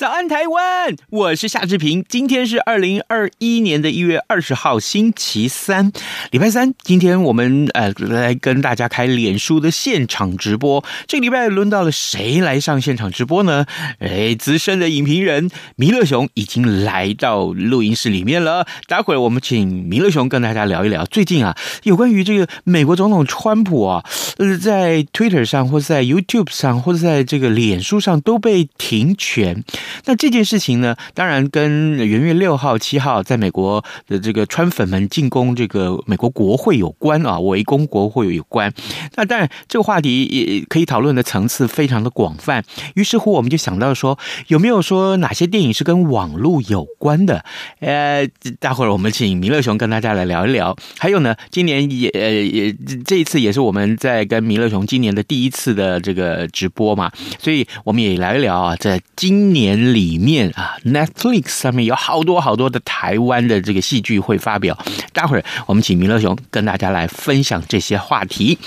早安，台湾！我是夏志平。今天是二零二一年的一月二十号，星期三，礼拜三。今天我们呃来跟大家开脸书的现场直播。这个礼拜轮到了谁来上现场直播呢？哎，资深的影评人弥勒熊已经来到录音室里面了。待会儿我们请弥勒熊跟大家聊一聊最近啊，有关于这个美国总统川普啊，呃，在 Twitter 上或者在 YouTube 上或者在这个脸书上都被停权。那这件事情呢，当然跟元月六号、七号在美国的这个川粉们进攻这个美国国会有关啊，围攻国会有关。那当然，这个话题也可以讨论的层次非常的广泛。于是乎，我们就想到说，有没有说哪些电影是跟网络有关的？呃，待会儿我们请弥勒熊跟大家来聊一聊。还有呢，今年也呃也这一次也是我们在跟弥勒熊今年的第一次的这个直播嘛，所以我们也聊一聊啊，在今年。里面啊，Netflix 上面有好多好多的台湾的这个戏剧会发表。待会儿我们请弥勒熊跟大家来分享这些话题。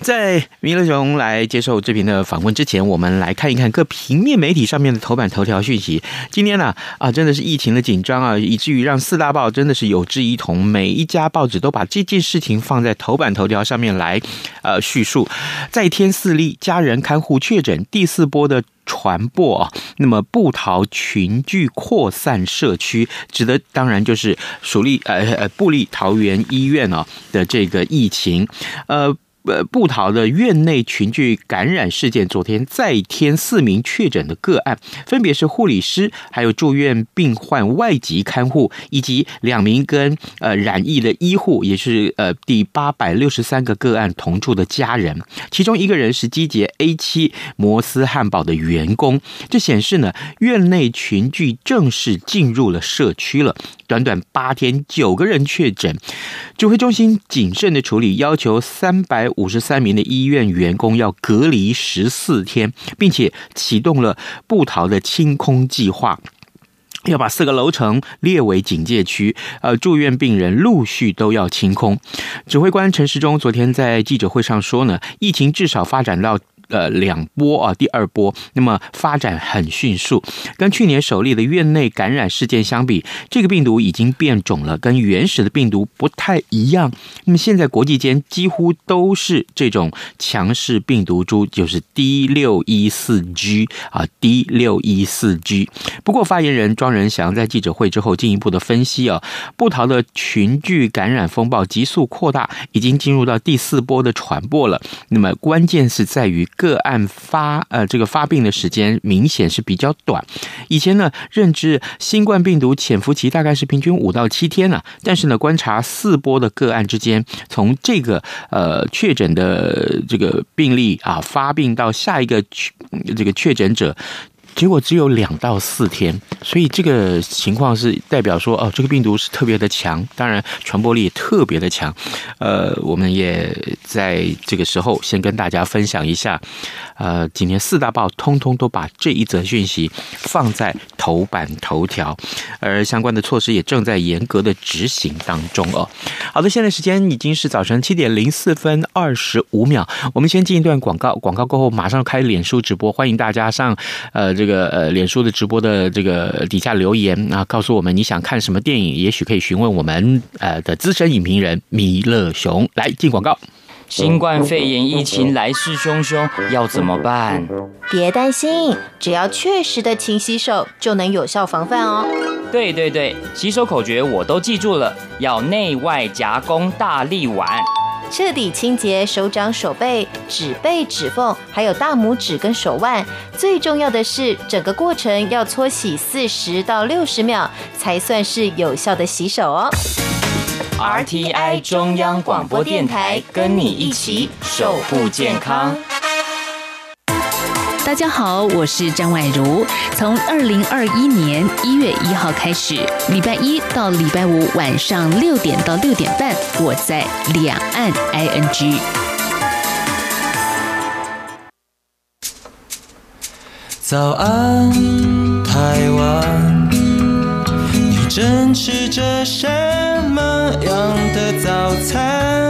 在米勒熊来接受这篇的访问之前，我们来看一看各平面媒体上面的头版头条讯息。今天呢，啊，真的是疫情的紧张啊，以至于让四大报真的是有志一同，每一家报纸都把这件事情放在头版头条上面来，呃，叙述。再添四例家人看护确诊，第四波的传播啊，那么布桃群聚扩散社区，指的当然就是属立呃呃布立桃园医院啊的这个疫情，呃。呃，部桃的院内群聚感染事件，昨天再添四名确诊的个案，分别是护理师，还有住院病患外籍看护，以及两名跟呃染疫的医护，也是呃第八百六十三个个案同住的家人。其中一个人是机捷 A 七摩斯汉堡的员工。这显示呢，院内群聚正式进入了社区了。短短八天，九个人确诊，指挥中心谨慎的处理，要求三百五十三名的医院员工要隔离十四天，并且启动了布逃的清空计划，要把四个楼层列为警戒区，呃，住院病人陆续都要清空。指挥官陈时中昨天在记者会上说呢，疫情至少发展到。呃，两波啊，第二波，那么发展很迅速，跟去年首例的院内感染事件相比，这个病毒已经变种了，跟原始的病毒不太一样。那么现在国际间几乎都是这种强势病毒株，就是 D 六一四 G 啊，D 六一四 G。不过发言人庄人祥在记者会之后进一步的分析啊，布桃的群聚感染风暴急速扩大，已经进入到第四波的传播了。那么关键是在于。个案发呃，这个发病的时间明显是比较短。以前呢，认知新冠病毒潜伏期大概是平均五到七天啊，但是呢，观察四波的个案之间，从这个呃确诊的这个病例啊发病到下一个确这个确诊者。结果只有两到四天，所以这个情况是代表说，哦，这个病毒是特别的强，当然传播力也特别的强。呃，我们也在这个时候先跟大家分享一下。呃，今天四大报通通都把这一则讯息放在头版头条，而相关的措施也正在严格的执行当中哦。好的，现在时间已经是早晨七点零四分二十五秒，我们先进一段广告，广告过后马上开脸书直播，欢迎大家上呃这个呃脸书的直播的这个底下留言啊，告诉我们你想看什么电影，也许可以询问我们呃的资深影评人弥勒熊。来进广告。新冠肺炎疫情来势汹汹，要怎么办？别担心，只要确实的勤洗手，就能有效防范哦。对对对，洗手口诀我都记住了，要内外夹攻大立腕，彻底清洁手掌、手背、指背、指缝，还有大拇指跟手腕。最重要的是，整个过程要搓洗四十到六十秒，才算是有效的洗手哦。RTI 中央广播电台，跟你一起守护健康。大家好，我是张婉如。从二零二一年一月一号开始，礼拜一到礼拜五晚上六点到六点半，我在两岸 ING。早安，台湾，你正吃着什么样的早餐？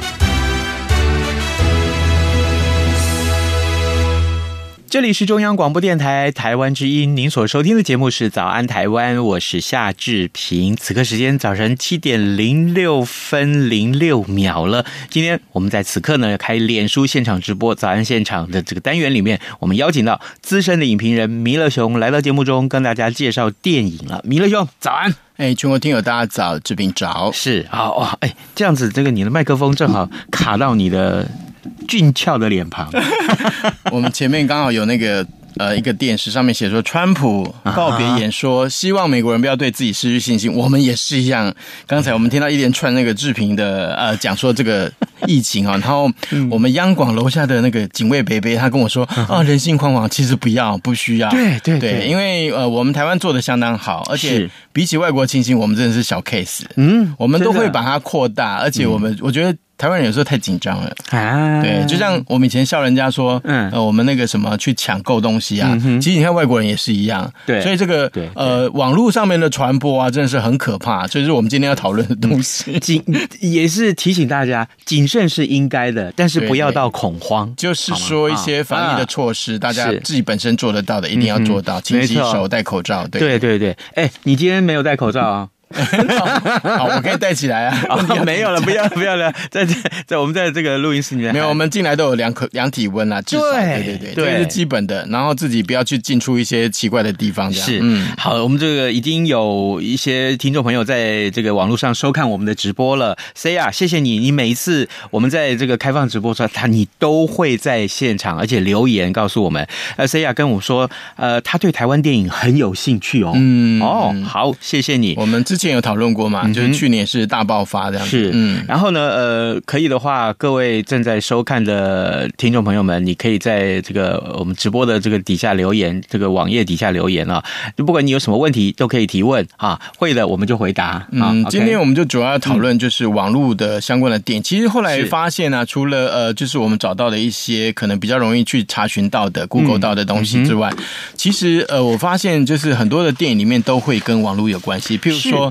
这里是中央广播电台台湾之音，您所收听的节目是《早安台湾》，我是夏志平。此刻时间早晨七点零六分零六秒了。今天我们在此刻呢开脸书现场直播《早安现场》的这个单元里面，我们邀请到资深的影评人弥勒熊来到节目中，跟大家介绍电影了。弥勒熊，早安！哎，全国听友大家早，志平早。是好，哇，哎，这样子，这个你的麦克风正好卡到你的。俊俏的脸庞，我们前面刚好有那个呃一个电视上面写说，川普告别演说，希望美国人不要对自己失去信心。我们也是一样。刚才我们听到一连串那个志平的呃讲说这个疫情啊，然后我们央广楼下的那个警卫伯伯他跟我说啊，人心惶惶，其实不要不需要，对对对，因为呃我们台湾做的相当好，而且比起外国情形，我们真的是小 case。嗯，我们都会把它扩大，而且我们我觉得。台湾人有时候太紧张了啊！对，就像我们以前笑人家说，嗯，呃，我们那个什么去抢购东西啊，其实你看外国人也是一样。对，所以这个呃，网络上面的传播啊，真的是很可怕。这是我们今天要讨论的东西。谨也是提醒大家，谨慎是应该的，但是不要到恐慌。就是说一些防疫的措施，大家自己本身做得到的，一定要做到，勤洗手、戴口罩。对对对对，哎，你今天没有戴口罩啊？好，我可以带起来啊！没有了，不要不要了，在在在我们在这个录音室里面，没有，我们进来都有量口量体温啊，至少对对对，这是基本的。然后自己不要去进出一些奇怪的地方，这样是嗯。好，我们这个已经有一些听众朋友在这个网络上收看我们的直播了。C 啊，谢谢你，你每一次我们在这个开放直播时候，他你都会在现场，而且留言告诉我们。呃，C 啊跟我说，呃，他对台湾电影很有兴趣哦。嗯哦，好，谢谢你。我们之前有讨论过嘛，就是去年是大爆发这样子。是，嗯，然后呢，呃，可以的话，各位正在收看的听众朋友们，你可以在这个我们直播的这个底下留言，这个网页底下留言啊，就不管你有什么问题都可以提问啊，会的我们就回答。嗯，今天我们就主要讨论就是网络的相关的电影。其实后来发现呢，除了呃，就是我们找到的一些可能比较容易去查询到的、Google 到的东西之外，其实呃，我发现就是很多的电影里面都会跟网络有关系，譬如说。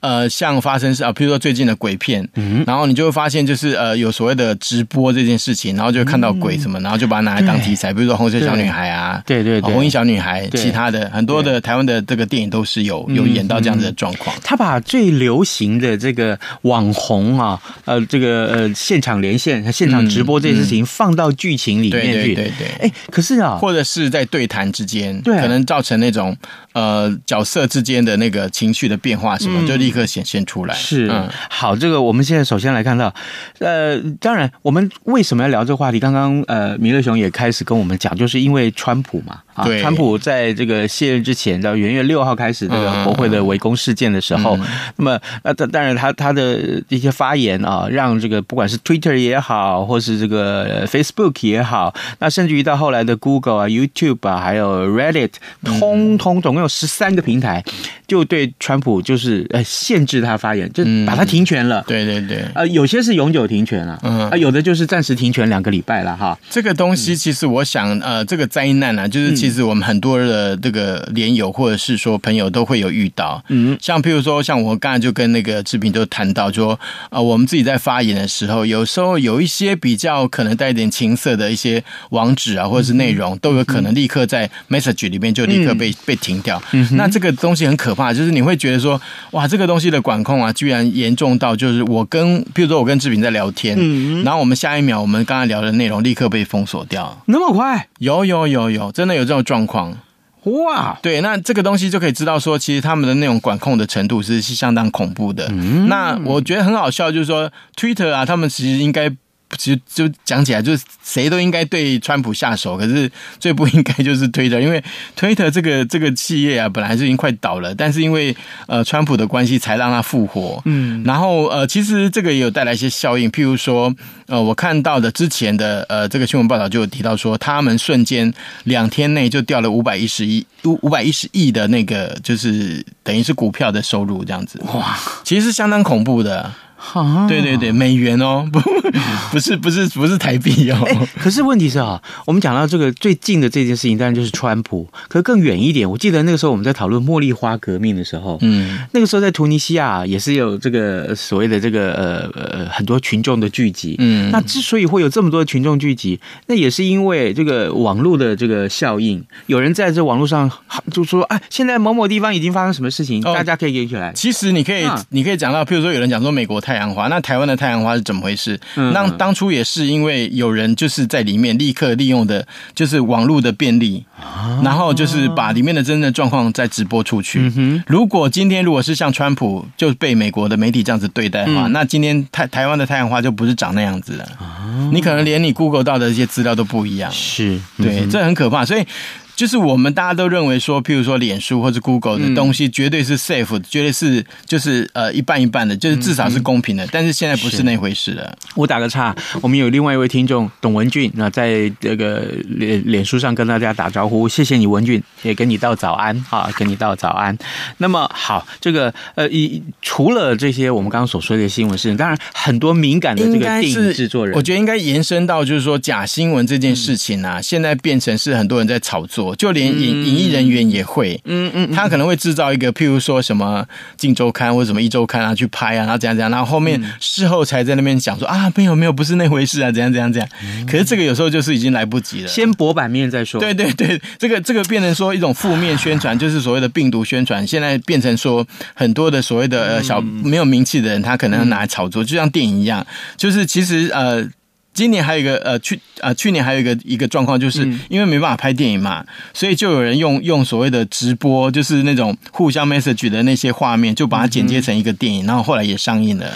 呃，像发生是啊，譬如说最近的鬼片，嗯，然后你就会发现，就是呃，有所谓的直播这件事情，然后就看到鬼什么，然后就把它拿来当题材，比如说红色小女孩啊，对对对，红衣小女孩，其他的很多的台湾的这个电影都是有有演到这样子的状况。他把最流行的这个网红啊，呃，这个呃现场连线、现场直播这件事情放到剧情里面去，对对对。哎，可是啊，或者是在对谈之间，对，可能造成那种呃角色之间的那个情绪的变化什么，就。立刻显现出来。是、嗯、好，这个我们现在首先来看到，呃，当然我们为什么要聊这个话题？刚刚呃，米勒熊也开始跟我们讲，就是因为川普嘛，川普在这个卸任之前，到元月六号开始这个国会的围攻事件的时候，嗯、那么呃，当然他他的一些发言啊，让这个不管是 Twitter 也好，或是这个 Facebook 也好，那甚至于到后来的 Google 啊、YouTube 啊，还有 Reddit，通通总共有十三个平台，就对川普就是呃。限制他发言，就把他停权了。嗯、对对对，呃，有些是永久停权了，嗯，啊，有的就是暂时停权两个礼拜了哈。这个东西其实我想，呃，这个灾难啊，就是其实我们很多的这个连友或者是说朋友都会有遇到。嗯，像譬如说，像我刚才就跟那个志平都谈到说，啊呃，我们自己在发言的时候，有时候有一些比较可能带一点情色的一些网址啊，或者是内容，都有可能立刻在 message 里面就立刻被、嗯、被停掉。嗯，那这个东西很可怕，就是你会觉得说，哇，这个。东西的管控啊，居然严重到就是我跟，譬如说我跟志平在聊天，嗯，然后我们下一秒我们刚才聊的内容立刻被封锁掉，那么快？有有有有，真的有这种状况。哇，对，那这个东西就可以知道说，其实他们的那种管控的程度是是相当恐怖的。嗯、那我觉得很好笑，就是说 Twitter 啊，他们其实应该。其实就讲起来，就是谁都应该对川普下手，可是最不应该就是推特，因为推特这个这个企业啊，本来是已经快倒了，但是因为呃川普的关系，才让它复活。嗯，然后呃，其实这个也有带来一些效应，譬如说呃，我看到的之前的呃这个新闻报道就有提到说，他们瞬间两天内就掉了五百一十亿五五百一十亿的那个，就是等于是股票的收入这样子。哇，其实是相当恐怖的。哈，对对对，美元哦，不不是不是不是台币哦。欸，可是问题是啊，我们讲到这个最近的这件事情，当然就是川普。可是更远一点，我记得那个时候我们在讨论茉莉花革命的时候，嗯，那个时候在突尼西亚也是有这个所谓的这个呃呃很多群众的聚集，嗯，那之所以会有这么多的群众聚集，那也是因为这个网络的这个效应，有人在这网络上就说，哎，现在某某地方已经发生什么事情，大家可以给起来。其实你可以你可以讲到，譬如说有人讲说美国。太阳花，那台湾的太阳花是怎么回事？嗯、那当初也是因为有人就是在里面立刻利用的，就是网络的便利，啊、然后就是把里面的真正的状况再直播出去。嗯、如果今天如果是像川普就被美国的媒体这样子对待的话，嗯、那今天台台湾的太阳花就不是长那样子了。啊、你可能连你 Google 到的一些资料都不一样。是，对，这很可怕。所以。就是我们大家都认为说，譬如说脸书或者 Google 的东西绝对是 safe，绝对是就是呃一半一半的，就是至少是公平的。但是现在不是那回事了。我打个岔，我们有另外一位听众董文俊，那在这个脸脸书上跟大家打招呼，谢谢你文俊，也跟你道早安啊，跟你道早安。那么好，这个呃，一除了这些我们刚刚所说的新闻事情，当然很多敏感的这个电影制作人，我觉得应该延伸到就是说假新闻这件事情啊，嗯、现在变成是很多人在炒作。就连演演艺人员也会，嗯嗯，他可能会制造一个，譬如说什么《镜周刊》或者什么《一周刊》啊，去拍啊，然后怎样怎样，然后后面事后才在那边讲说啊，没有没有，不是那回事啊，怎样怎样怎样。可是这个有时候就是已经来不及了，先博版面再说。对对对，这个这个变成说一种负面宣传，就是所谓的病毒宣传。现在变成说很多的所谓的呃小没有名气的人，他可能拿来炒作，就像电影一样，就是其实呃。今年还有一个呃去呃去年还有一个一个状况，就是因为没办法拍电影嘛，所以就有人用用所谓的直播，就是那种互相 message 的那些画面，就把它剪接成一个电影，然后后来也上映了。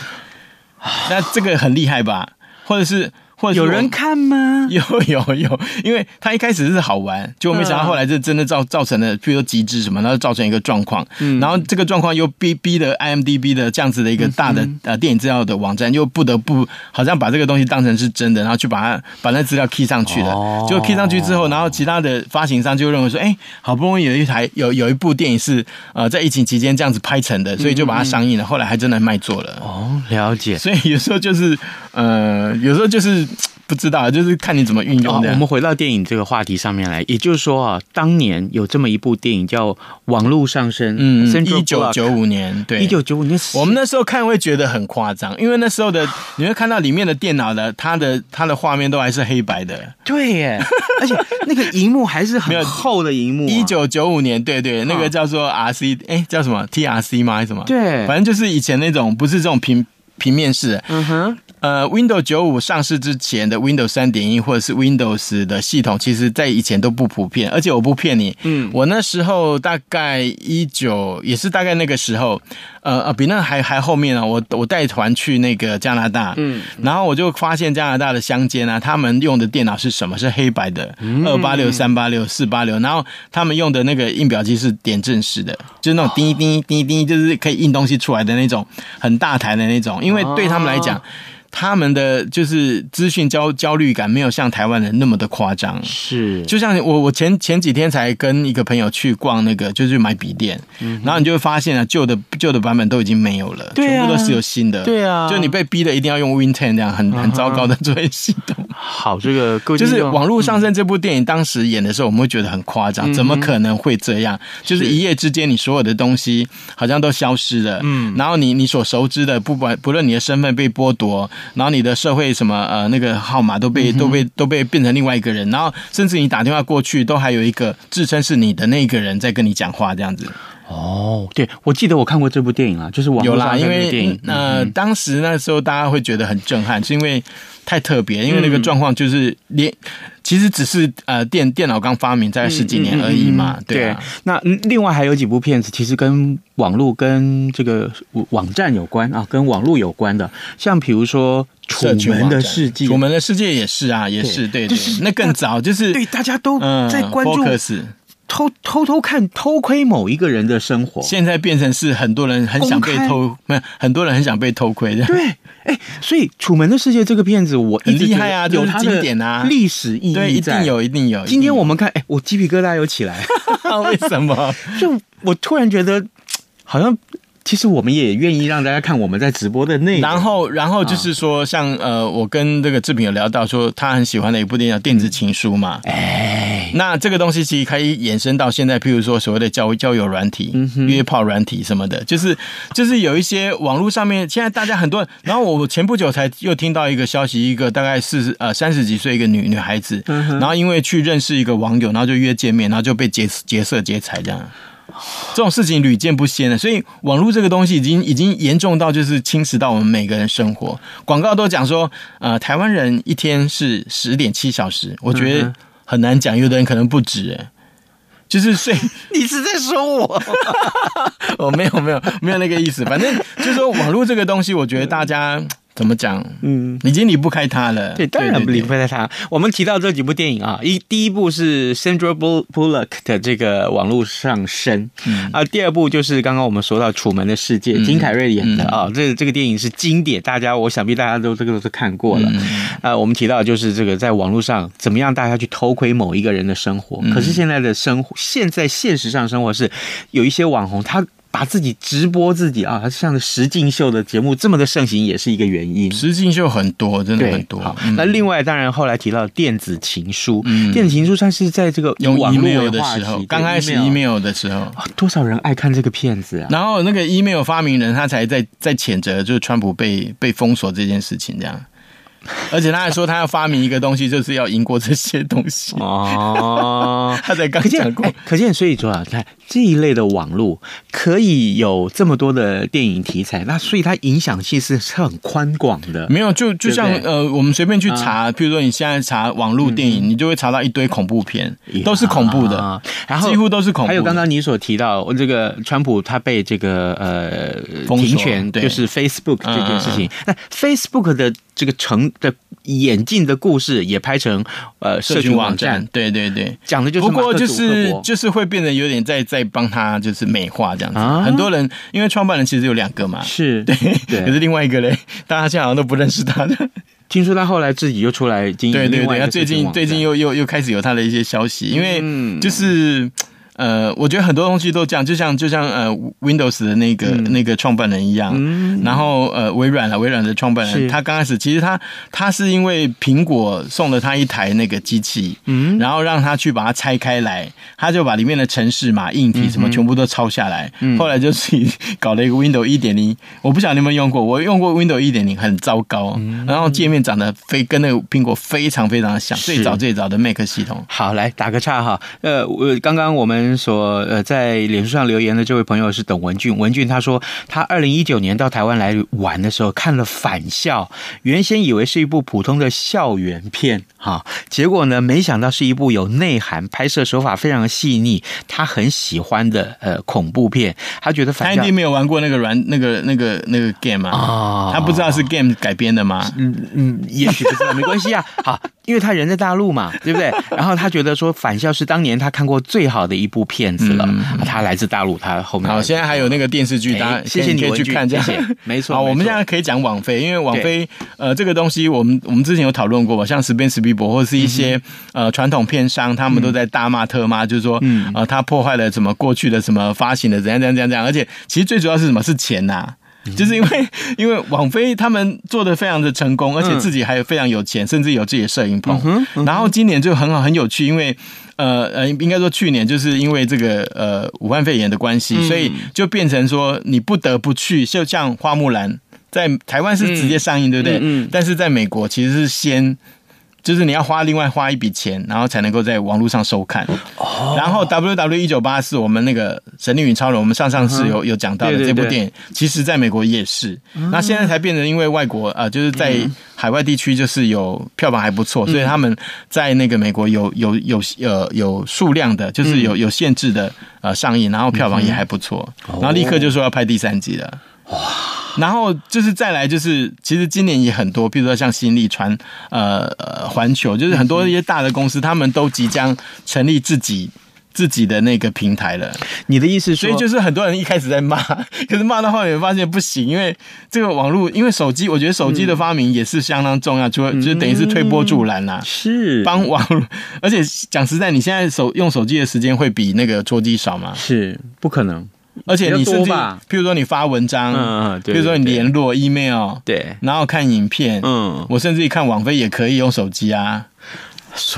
那这个很厉害吧？或者是？或者有人看吗？有有有，因为他一开始是好玩，结果没想到后来这真的造造成了，比如说极致什么，然后造成一个状况。嗯，然后这个状况又逼逼的 IMDB 的这样子的一个大的呃电影资料的网站，又不得不好像把这个东西当成是真的，然后去把它把那资料 key 上去了。哦，结果 key 上去之后，然后其他的发行商就认为说，哎，好不容易有一台有有一部电影是呃在疫情期间这样子拍成的，所以就把它上映了。后来还真的卖座了。哦，了解。所以有时候就是呃，有时候就是。不知道，就是看你怎么运用的。我们回到电影这个话题上面来，也就是说啊，当年有这么一部电影叫《网络上升》，嗯，一九九五年，对，一九九五年，我们那时候看会觉得很夸张，因为那时候的你会看到里面的电脑的，它的它的画面都还是黑白的，对耶，而且那个荧幕还是很厚的荧幕。一九九五年，对对，那个叫做 RC，哎，叫什么 TRC 吗？还是什么？对，反正就是以前那种不是这种平平面式，嗯哼。呃，Windows 九五上市之前的 Windows 三点一或者是 Windows 的系统，其实在以前都不普遍。而且我不骗你，嗯，我那时候大概一九，也是大概那个时候，呃呃，比那还还后面呢。我我带团去那个加拿大，嗯，然后我就发现加拿大的乡间啊，他们用的电脑是什么？是黑白的，二八六、三八六、四八六，然后他们用的那个印表机是点阵式的，就是那种滴滴滴滴，就是可以印东西出来的那种很大台的那种，因为对他们来讲。他们的就是资讯焦焦虑感没有像台湾人那么的夸张，是就像我我前前几天才跟一个朋友去逛那个，就是买笔电，嗯、然后你就会发现啊，旧的旧的版本都已经没有了，啊、全部都是有新的，对啊，就你被逼的一定要用 Win Ten 这样很很糟糕的作业系统。好，这个各位就是网络上身这部电影当时演的时候，我们会觉得很夸张，嗯、怎么可能会这样？就是一夜之间，你所有的东西好像都消失了，嗯，然后你你所熟知的，不管不论你的身份被剥夺。然后你的社会什么呃那个号码都被都被都被变成另外一个人，然后甚至你打电话过去都还有一个自称是你的那个人在跟你讲话这样子。哦，对，我记得我看过这部电影啊，就是网络啦，因为电影呃，当时那时候大家会觉得很震撼，是因为太特别，因为那个状况就是连。其实只是呃电电脑刚发明在十几年而已嘛，对。那另外还有几部片子，其实跟网络跟这个网站有关啊，跟网络有关的，像比如说《楚门的世界》，《楚门的世界》也是啊，也是对，对，对，就是那更早，就是对大家都在关注。嗯偷偷偷看、偷窥某一个人的生活，现在变成是很多人很想被偷，没有很多人很想被偷窥的。对，哎，所以《楚门的世界》这个片子我很厉害啊，有它的经典啊，历史意义对，一定有，一定有。今天我们看，哎，我鸡皮疙瘩又起来，为什么？就我突然觉得，好像。其实我们也愿意让大家看我们在直播的内容。然后，然后就是说，像呃，我跟这个志平有聊到说，他很喜欢的一部电影叫《电子情书》嘛。哎，那这个东西其实可以延伸到现在，譬如说所谓的交交友软体、约炮软体什么的，就是就是有一些网络上面，现在大家很多人。然后我前不久才又听到一个消息，一个大概四十呃三十几岁一个女女孩子，然后因为去认识一个网友，然后就约见面，然后就被劫劫色劫财这样。这种事情屡见不鲜的，所以网络这个东西已经已经严重到就是侵蚀到我们每个人生活。广告都讲说，呃，台湾人一天是十点七小时，我觉得很难讲，有的人可能不止，哎，就是睡。你是在说我？我 没有没有没有那个意思，反正就是说网络这个东西，我觉得大家。怎么讲？嗯，已经离不开他了。对，当然不离不开他。我们提到这几部电影啊，一第一部是 Sandra Bullock 的这个网络上升，嗯啊，第二部就是刚刚我们说到《楚门的世界》，金凯瑞演的啊，这这个电影是经典，大家我想必大家都这个都是看过了。啊，我们提到就是这个在网络上怎么样大家去偷窥某一个人的生活，可是现在的生活，现在现实上生活是有一些网红他。把自己直播自己啊，像实境秀的节目这么的盛行，也是一个原因。实境秀很多，真的很多。好，那另外当然后来提到电子情书，电子情书算是在这个用 email 的时候，刚开始 email 的时候，多少人爱看这个片子啊？然后那个 email 发明人他才在在谴责，就是川普被被封锁这件事情这样。而且他还说他要发明一个东西，就是要赢过这些东西哦。他才刚讲过，可见所以说啊，看这一类的网络可以有这么多的电影题材，那所以它影响性是是很宽广的。没有，就就像呃，我们随便去查，譬如说你现在查网络电影，你就会查到一堆恐怖片，都是恐怖的，然后几乎都是恐怖。还有刚刚你所提到这个川普他被这个呃停权，就是 Facebook 这件事情。那 Facebook 的这个成的演进的故事也拍成呃社群网站，对对对，讲的就是不过就是就是会变得有点在在帮他就是美化这样子。很多人因为创办人其实有两个嘛，是对，可是另外一个嘞，大家现在好像都不认识他的。听说他后来自己又出来经营，对对对，他最近最近又又又开始有他的一些消息，因为就是。呃，我觉得很多东西都这样，就像就像呃，Windows 的那个、嗯、那个创办人一样，嗯、然后呃，微软了，微软的创办人，他刚开始其实他他是因为苹果送了他一台那个机器，嗯，然后让他去把它拆开来，他就把里面的程式嘛、硬体什么全部都抄下来，嗯、后来就自己搞了一个 Windows 一点零，我不晓得你有没有用过，我用过 Windows 一点零，很糟糕，嗯、然后界面长得非跟那个苹果非常非常的像，最早最早的 Mac 系统。好，来打个岔哈，呃，我刚刚我们。说呃，在脸书上留言的这位朋友是董文俊。文俊他说，他二零一九年到台湾来玩的时候看了《返校》，原先以为是一部普通的校园片哈，结果呢，没想到是一部有内涵、拍摄手法非常细腻、他很喜欢的呃恐怖片。他觉得反校，他一定没有玩过那个软那个那个那个 game 啊，哦、他不知道是 game 改编的吗？嗯嗯，也许不知道，没关系啊。好。因为他人在大陆嘛，对不对？然后他觉得说《返校》是当年他看过最好的一部片子了。他来自大陆，他后面好，现在还有那个电视剧，大家谢谢你可以去看，这样没错。好，我们现在可以讲网飞，因为网飞呃这个东西，我们我们之前有讨论过吧，像史宾史匹柏或者是一些呃传统片商，他们都在大骂特骂，就是说呃他破坏了什么过去的什么发行的怎样怎样怎样怎样，而且其实最主要是什么？是钱呐。就是因为 因为网飞他们做的非常的成功，而且自己还有非常有钱，甚至有自己的摄影棚。然后今年就很好很有趣，因为呃呃，应该说去年就是因为这个呃武汉肺炎的关系，所以就变成说你不得不去，就像花木兰在台湾是直接上映，对不对？但是在美国其实是先。就是你要花另外花一笔钱，然后才能够在网络上收看。哦。然后 W W 一九八四，我们那个《神力与超人》，我们上上次有有讲到的这部电影，其实在美国也是。那现在才变成因为外国啊，就是在海外地区就是有票房还不错，所以他们在那个美国有有有呃有数量的，就是有有限制的呃上映，然后票房也还不错，然后立刻就说要拍第三集了。哇。然后就是再来就是，其实今年也很多，比如说像新力传、呃呃环球，就是很多一些大的公司，他们都即将成立自己自己的那个平台了。你的意思说，所以就是很多人一开始在骂，可是骂到后面发现不行，因为这个网络，因为手机，我觉得手机的发明也是相当重要，就就等于是推波助澜啦，是帮网络。而且讲实在，你现在手用手机的时间会比那个桌机少吗？是不可能。而且你甚至，譬如说你发文章，嗯嗯，比如说你联络 email，对，然后看影片，嗯，我甚至一看网飞也可以用手机啊，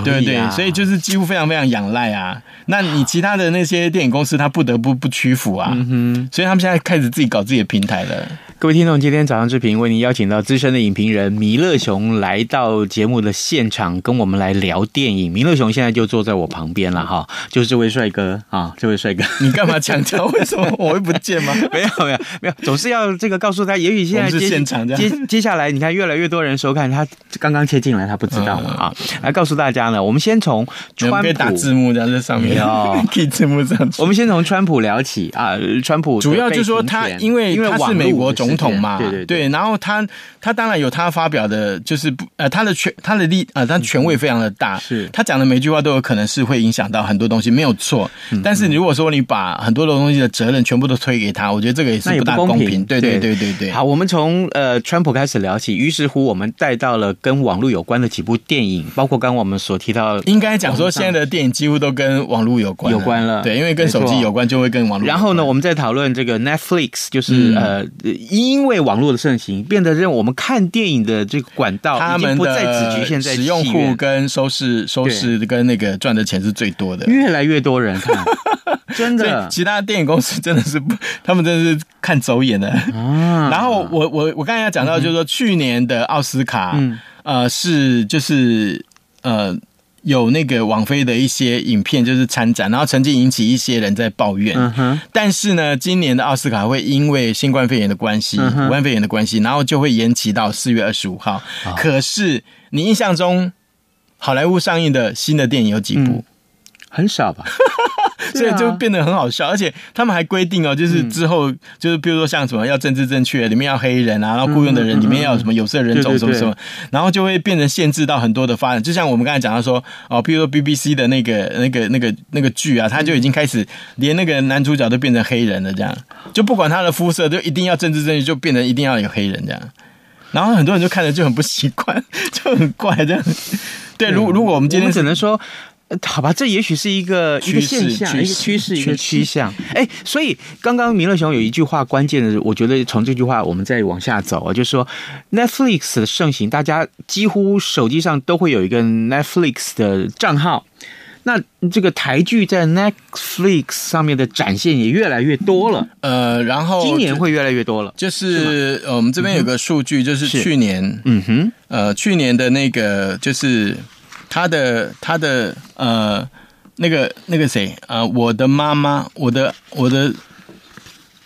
对对对，所以就是几乎非常非常仰赖啊。那你其他的那些电影公司，他不得不不屈服啊，嗯哼，所以他们现在开始自己搞自己的平台了。各位听众，今天早上之平为您邀请到资深的影评人弥勒熊来到节目的现场，跟我们来聊电影。弥勒熊现在就坐在我旁边了哈，就是这位帅哥啊，这位帅哥，你干嘛强调？为什么我会不见吗？没有没有没有，总是要这个告诉他。也许现在是现场这样接接下来，你看越来越多人收看，他刚刚切进来，他不知道嘛啊。来告诉大家呢，我们先从川普，可以打字幕在这上面哦，可以字幕上。我们先从川普聊起啊，川普主要就是说他因为因为他是美国总统嘛，对对对。对，然后他他当然有他发表的，就是不呃他的权他的力呃他权位非常的大，是他讲的每句话都有可能是会影响到很多东西，没有错。但是如果说你把很多的东西的责任全部都推给他，我觉得这个也是不大公平。对对对对对。好，我们从呃川普开始聊起，于是乎我们带到了跟网络有关的几部电影，包括刚刚我们所提到，应该讲说现在的电影几乎都跟网络有关有关了。对，因为跟手机有关就会跟网络。然后呢，我们在讨论这个 Netflix，就是呃因为网络的。盛行变得让我们看电影的这个管道，他们不再只局限在使用户跟收视收视跟那个赚的钱是最多的，越来越多人看，真的。其他电影公司真的是不，他们真的是看走眼的。啊、然后我我我刚才要讲到，就是说去年的奥斯卡，嗯、呃，是就是呃。有那个网飞的一些影片就是参展，然后曾经引起一些人在抱怨。嗯哼。但是呢，今年的奥斯卡会因为新冠肺炎的关系，武汉肺炎的关系，然后就会延期到四月二十五号。可是你印象中好莱坞上映的新的电影有几部？很少吧。所以就变得很好笑，而且他们还规定哦，就是之后就是比如说像什么要政治正确，里面要黑人啊，然后雇佣的人里面要有什么有色人种什么什么，然后就会变成限制到很多的发展。就像我们刚才讲到说哦，比如说 BBC 的那个那个那个那个剧啊，他就已经开始连那个男主角都变成黑人了，这样就不管他的肤色，就一定要政治正确，就变成一定要有黑人这样。然后很多人就看着就很不习惯，就很怪这样。对，如果如果我们今天只能说。好吧，这也许是一个一个现象，一个趋势，一个趋向。哎，所以刚刚明乐熊有一句话，关键的，我觉得从这句话我们再往下走啊，就是说 Netflix 的盛行，大家几乎手机上都会有一个 Netflix 的账号。那这个台剧在 Netflix 上面的展现也越来越多了。呃，然后今年会越来越多了。就是呃，我们这边有个数据，就是去年，嗯哼，呃，去年的那个就是。他的他的呃，那个那个谁啊、呃，我的妈妈，我的我的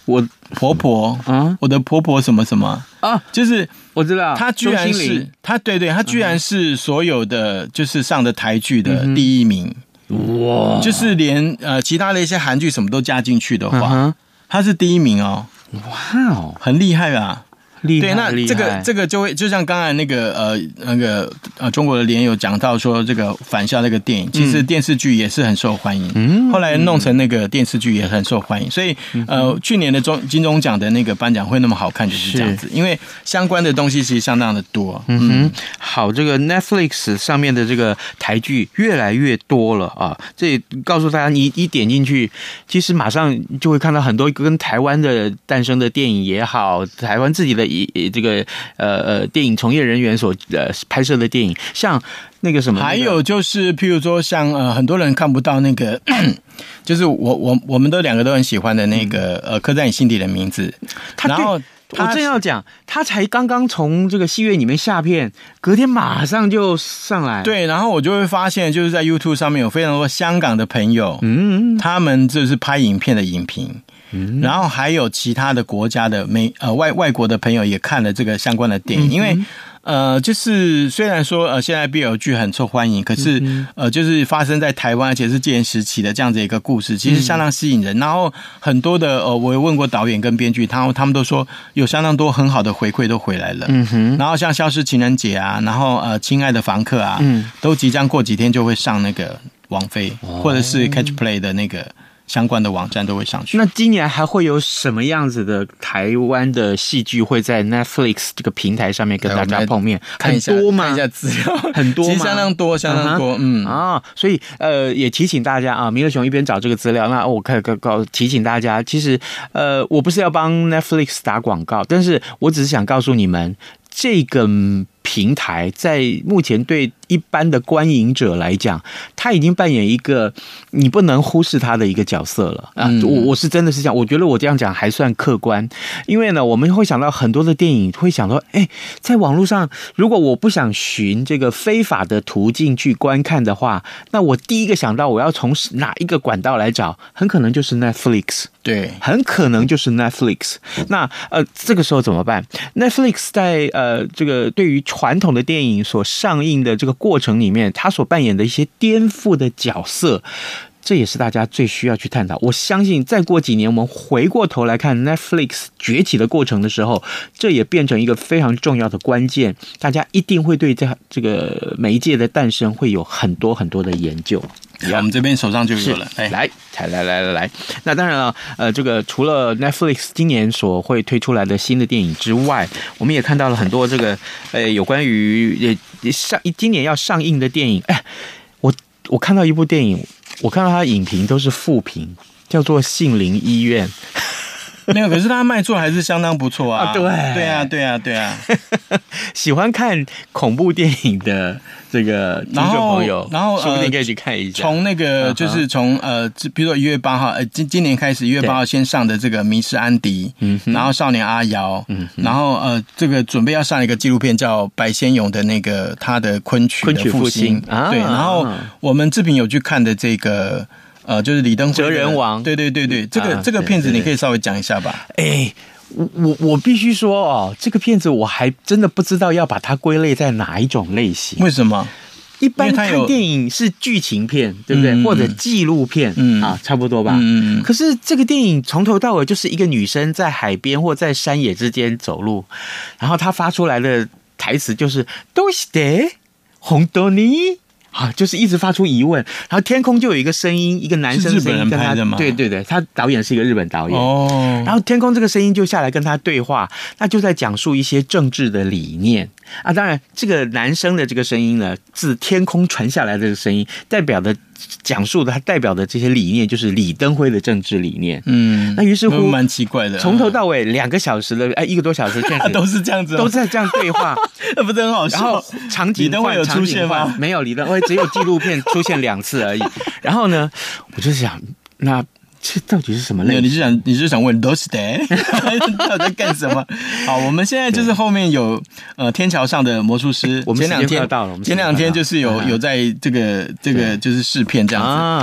我婆婆啊，我的婆婆什么什么啊，就是我知道，他居然是他，对对，他居然是所有的就是上的台剧的第一名。哇，就是连呃其他的一些韩剧什么都加进去的话，他是第一名哦，哇哦，很厉害啊。对，那这个这个就会就像刚才那个呃那个呃中国的联友讲到说这个返校那个电影，其实电视剧也是很受欢迎，嗯，后来弄成那个电视剧也很受欢迎，所以呃去年的中金钟奖的那个颁奖会那么好看就是这样子，因为相关的东西其实相当的多。嗯哼，好，这个 Netflix 上面的这个台剧越来越多了啊，这也告诉大家，你一点进去，其实马上就会看到很多跟台湾的诞生的电影也好，台湾自己的。以这个呃呃电影从业人员所呃拍摄的电影，像那个什么，还有就是譬如说像呃很多人看不到那个，就是我我我们都两个都很喜欢的那个呃刻在你心底的名字，然后我正要讲，他才刚刚从这个戏院里面下片，隔天马上就上来。对，然后我就会发现，就是在 YouTube 上面有非常多香港的朋友，嗯，他们就是拍影片的影评，嗯，然后还有其他的国家的美呃外外国的朋友也看了这个相关的电影，嗯、因为。呃，就是虽然说呃，现在 BL 剧很受欢迎，可是呃，就是发生在台湾，而且是戒严时期的这样子一个故事，其实相当吸引人。然后很多的呃，我有问过导演跟编剧，他他们都说有相当多很好的回馈都回来了。嗯哼。然后像《消失情人节》啊，然后呃，《亲爱的房客》啊，嗯，都即将过几天就会上那个网飞或者是 Catch Play 的那个。相关的网站都会上去。那今年还会有什么样子的台湾的戏剧会在 Netflix 这个平台上面跟大家碰面？看一下很多吗？看一下资料，很多吗？其实相当多，相当多。嗯啊，所以呃，也提醒大家啊，弥勒雄一边找这个资料，那我可以告告提醒大家，其实呃，我不是要帮 Netflix 打广告，但是我只是想告诉你们这个。平台在目前对一般的观影者来讲，他已经扮演一个你不能忽视他的一个角色了啊！我我是真的是这样，我觉得我这样讲还算客观，因为呢，我们会想到很多的电影，会想到，哎，在网络上，如果我不想寻这个非法的途径去观看的话，那我第一个想到我要从哪一个管道来找，很可能就是 Netflix，对，很可能就是 Netflix。那呃，这个时候怎么办？Netflix 在呃这个对于传统的电影所上映的这个过程里面，它所扮演的一些颠覆的角色，这也是大家最需要去探讨。我相信，再过几年，我们回过头来看 Netflix 崛起的过程的时候，这也变成一个非常重要的关键。大家一定会对这这个媒介的诞生会有很多很多的研究。我们这边手上就有了，来，来，来，来，来，来。那当然了，呃，这个除了 Netflix 今年所会推出来的新的电影之外，我们也看到了很多这个，呃，有关于上今年要上映的电影。哎，我我看到一部电影，我看到他的影评都是负评，叫做《杏林医院》。没有，可是他卖座还是相当不错啊！啊对，对啊，对啊，对啊！喜欢看恐怖电影的这个听众朋友，然后说不定可以去看一下。从那个就是从呃，比如说一月八号，呃，今今年开始一月八号先上的这个《迷失安迪》，嗯，然后《少年阿瑶》，嗯，然后呃，这个准备要上一个纪录片叫白先勇的那个他的昆曲昆曲复兴，对，然后我们志平有去看的这个。呃，就是李登辉哲人王，对对对对，这个、啊、这个片子你可以稍微讲一下吧。哎，我我我必须说哦，这个片子我还真的不知道要把它归类在哪一种类型。为什么？一般看电影是剧情片，对不对？嗯、或者纪录片，嗯啊，差不多吧。嗯。可是这个电影从头到尾就是一个女生在海边或在山野之间走路，然后她发出来的台词就是“どうして？本当に？” 啊，就是一直发出疑问，然后天空就有一个声音，一个男生声音跟他，对对对，他导演是一个日本导演。哦，然后天空这个声音就下来跟他对话，那就在讲述一些政治的理念啊。当然，这个男生的这个声音呢，自天空传下来的这个声音，代表的。讲述的他代表的这些理念，就是李登辉的政治理念。嗯，那于是乎蛮奇怪的，从头到尾两个小时的哎，一个多小时，确实 都是这样子，都在这样对话，那 不是很好笑？然后场景换，有出现吗？没有，李登辉只有纪录片出现两次而已。然后呢，我就想那。这到底是什么类？你是想你是想问 Those Day 到底在干什么？好，我们现在就是后面有呃天桥上的魔术师，我们前两天到了，我们前两天就是有有在这个这个就是试片这样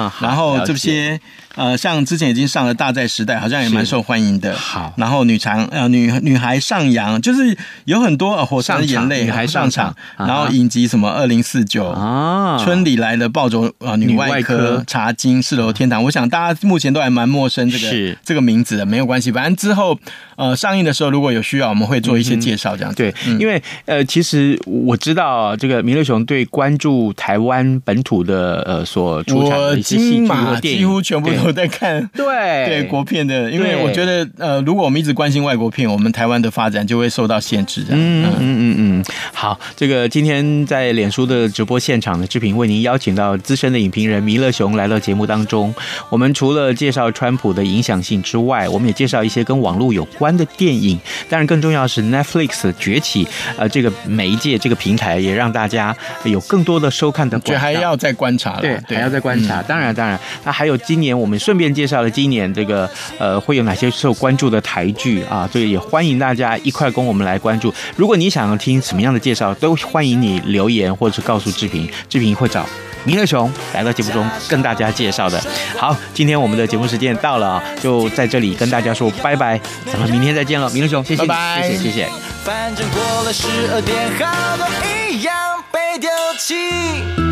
子，然后这些。呃，像之前已经上了《大债时代》，好像也蛮受欢迎的。好，然后女长呃女女孩上扬，就是有很多呃火山的眼泪女孩上场，然后影集什么二零四九啊，村里来的暴走啊女外科茶金四楼天堂，我想大家目前都还蛮陌生这个这个名字的，没有关系，反正之后呃上映的时候如果有需要，我们会做一些介绍这样子。对，因为呃其实我知道这个米勒熊对关注台湾本土的呃所出产的一些戏剧和电影几乎全部。我在看对对国片的，因为我觉得呃，如果我们一直关心外国片，我们台湾的发展就会受到限制的。嗯嗯嗯嗯。好，这个今天在脸书的直播现场的志平为您邀请到资深的影评人弥勒熊来到节目当中。我们除了介绍川普的影响性之外，我们也介绍一些跟网络有关的电影。当然，更重要的是 Netflix 的崛起，呃，这个媒介这个平台也让大家有更多的收看的。我觉得还要再观察了，对，还要再观察。当然，当然，那还有今年我们。们顺便介绍了今年这个呃会有哪些受关注的台剧啊，所以也欢迎大家一块跟我们来关注。如果你想要听什么样的介绍，都欢迎你留言或者是告诉志平，志平会找铭乐雄来到节目中跟大家介绍的。好，今天我们的节目时间到了啊，就在这里跟大家说拜拜，咱们明天再见了，铭乐雄，谢谢，拜拜，谢谢，谢谢。反正过了十二点，好多一样被丢弃。